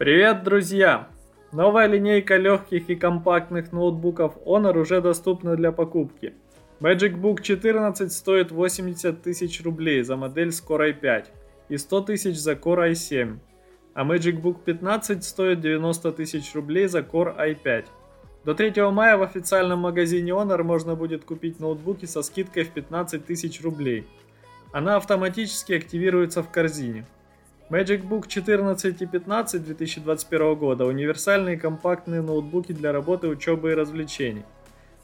Привет, друзья! Новая линейка легких и компактных ноутбуков Honor уже доступна для покупки. Magic Book 14 стоит 80 тысяч рублей за модель с Core i5 и 100 тысяч за Core i7, а Magic Book 15 стоит 90 тысяч рублей за Core i5. До 3 мая в официальном магазине Honor можно будет купить ноутбуки со скидкой в 15 тысяч рублей. Она автоматически активируется в корзине. Magic Book 14 и 15 2021 года – универсальные компактные ноутбуки для работы, учебы и развлечений.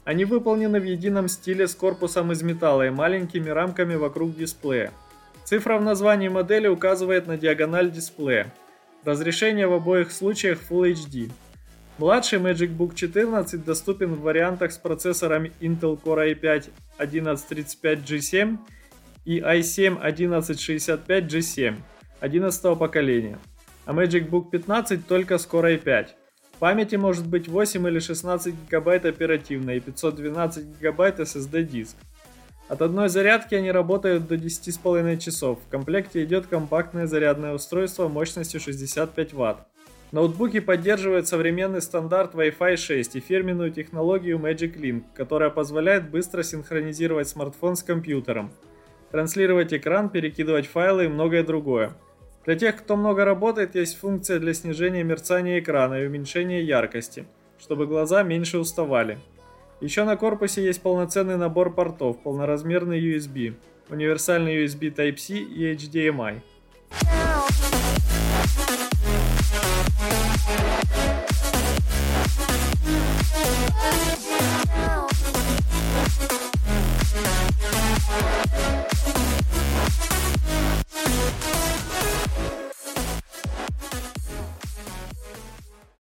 Они выполнены в едином стиле с корпусом из металла и маленькими рамками вокруг дисплея. Цифра в названии модели указывает на диагональ дисплея. Разрешение в обоих случаях Full HD. Младший Magic Book 14 доступен в вариантах с процессорами Intel Core i5 1135G7 и i7 1165G7. 11 поколения, а Magic Book 15 только с Core i5. Памяти может быть 8 или 16 гигабайт оперативной и 512 гигабайт SSD диск. От одной зарядки они работают до 10,5 часов. В комплекте идет компактное зарядное устройство мощностью 65 Вт. Ноутбуки поддерживают современный стандарт Wi-Fi 6 и фирменную технологию Magic Link, которая позволяет быстро синхронизировать смартфон с компьютером, транслировать экран, перекидывать файлы и многое другое. Для тех, кто много работает, есть функция для снижения мерцания экрана и уменьшения яркости, чтобы глаза меньше уставали. Еще на корпусе есть полноценный набор портов, полноразмерный USB, универсальный USB Type-C и HDMI.